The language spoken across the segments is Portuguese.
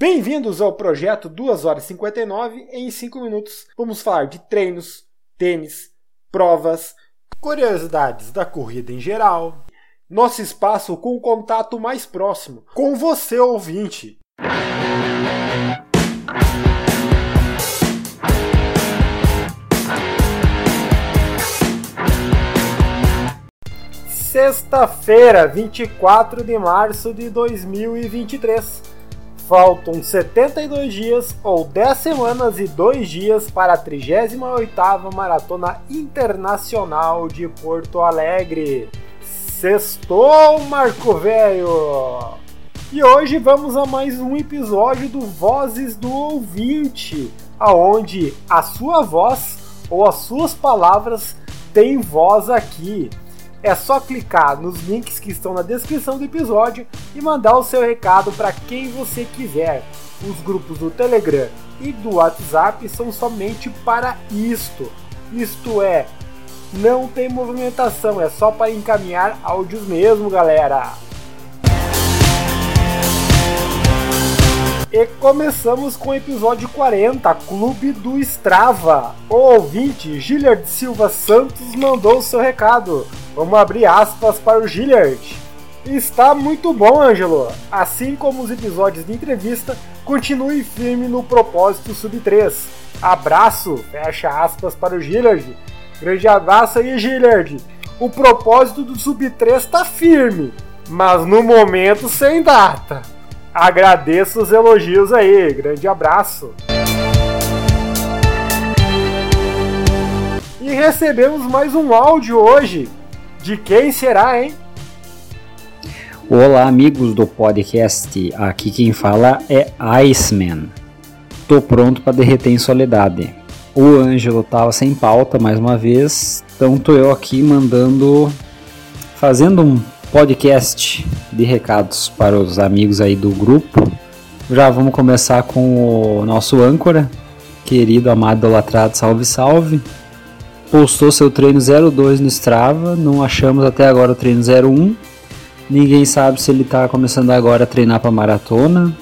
Bem-vindos ao projeto 2 horas e 59 em 5 minutos. Vamos falar de treinos, tênis, provas, curiosidades da corrida em geral, nosso espaço com o contato mais próximo com você ouvinte. Sexta-feira, 24 de março de 2023. Faltam 72 dias ou 10 semanas e 2 dias para a 38ª Maratona Internacional de Porto Alegre. Sextou, Marco Velho! E hoje vamos a mais um episódio do Vozes do Ouvinte, aonde a sua voz ou as suas palavras têm voz aqui. É só clicar nos links que estão na descrição do episódio e mandar o seu recado para quem você quiser. Os grupos do Telegram e do WhatsApp são somente para isto. Isto é, não tem movimentação, é só para encaminhar áudios mesmo, galera. E começamos com o episódio 40, Clube do Strava. O ouvinte Gilliard Silva Santos mandou seu recado. Vamos abrir aspas para o Gilliard. Está muito bom, Ângelo. Assim como os episódios de entrevista, continue firme no propósito sub 3. Abraço, fecha aspas para o Gilliard. Grande abraço aí, Gilliard. O propósito do sub 3 está firme, mas no momento sem data. Agradeço os elogios aí. Grande abraço. E recebemos mais um áudio hoje de quem será, hein? Olá, amigos do podcast. Aqui quem fala é Iceman. Tô pronto para derreter em soledade. O Ângelo tava sem pauta mais uma vez, então tô eu aqui mandando fazendo um podcast de recados para os amigos aí do grupo. Já vamos começar com o nosso âncora, querido, amado, idolatrado, salve, salve postou seu treino 02 no Strava, não achamos até agora o treino 01. Ninguém sabe se ele está começando agora a treinar para maratona.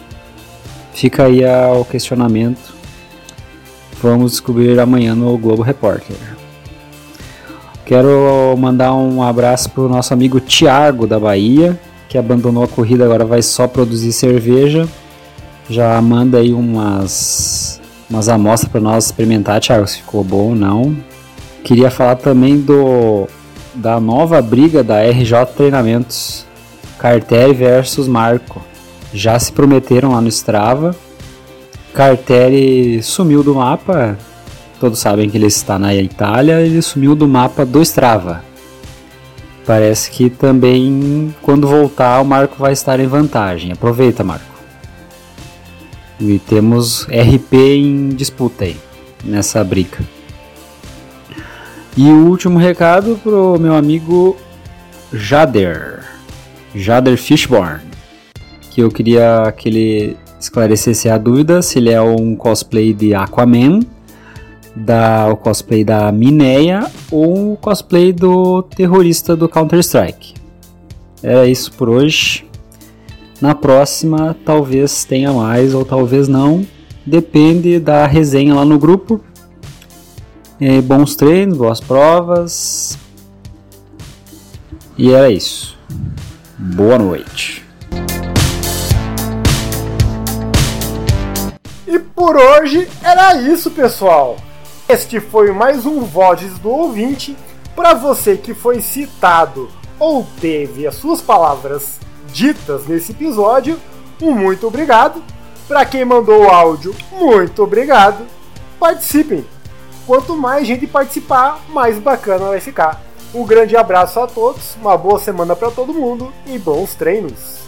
Fica aí o questionamento. Vamos descobrir amanhã no Globo Repórter. Quero mandar um abraço para o nosso amigo Tiago da Bahia, que abandonou a corrida, agora vai só produzir cerveja. Já manda aí umas, umas amostras para nós experimentar, Tiago, se ficou bom ou não. Queria falar também do da nova briga da RJ Treinamentos, Cartelli versus Marco. Já se prometeram lá no Strava. Cartelli sumiu do mapa. Todos sabem que ele está na Itália. Ele sumiu do mapa do Strava. Parece que também quando voltar o Marco vai estar em vantagem. Aproveita, Marco. E temos RP em disputa aí nessa briga. E o último recado pro meu amigo Jader, Jader Fishborn, que eu queria que ele esclarecesse a dúvida se ele é um cosplay de Aquaman, da, o cosplay da Mineia ou o cosplay do terrorista do Counter-Strike. É isso por hoje. Na próxima, talvez tenha mais ou talvez não. Depende da resenha lá no grupo. E bons treinos, boas provas. E era isso. Boa noite. E por hoje era isso, pessoal. Este foi mais um Vozes do Ouvinte. Para você que foi citado ou teve as suas palavras ditas nesse episódio, um muito obrigado. Para quem mandou o áudio, muito obrigado. Participem! Quanto mais gente participar, mais bacana vai ficar. Um grande abraço a todos, uma boa semana para todo mundo e bons treinos.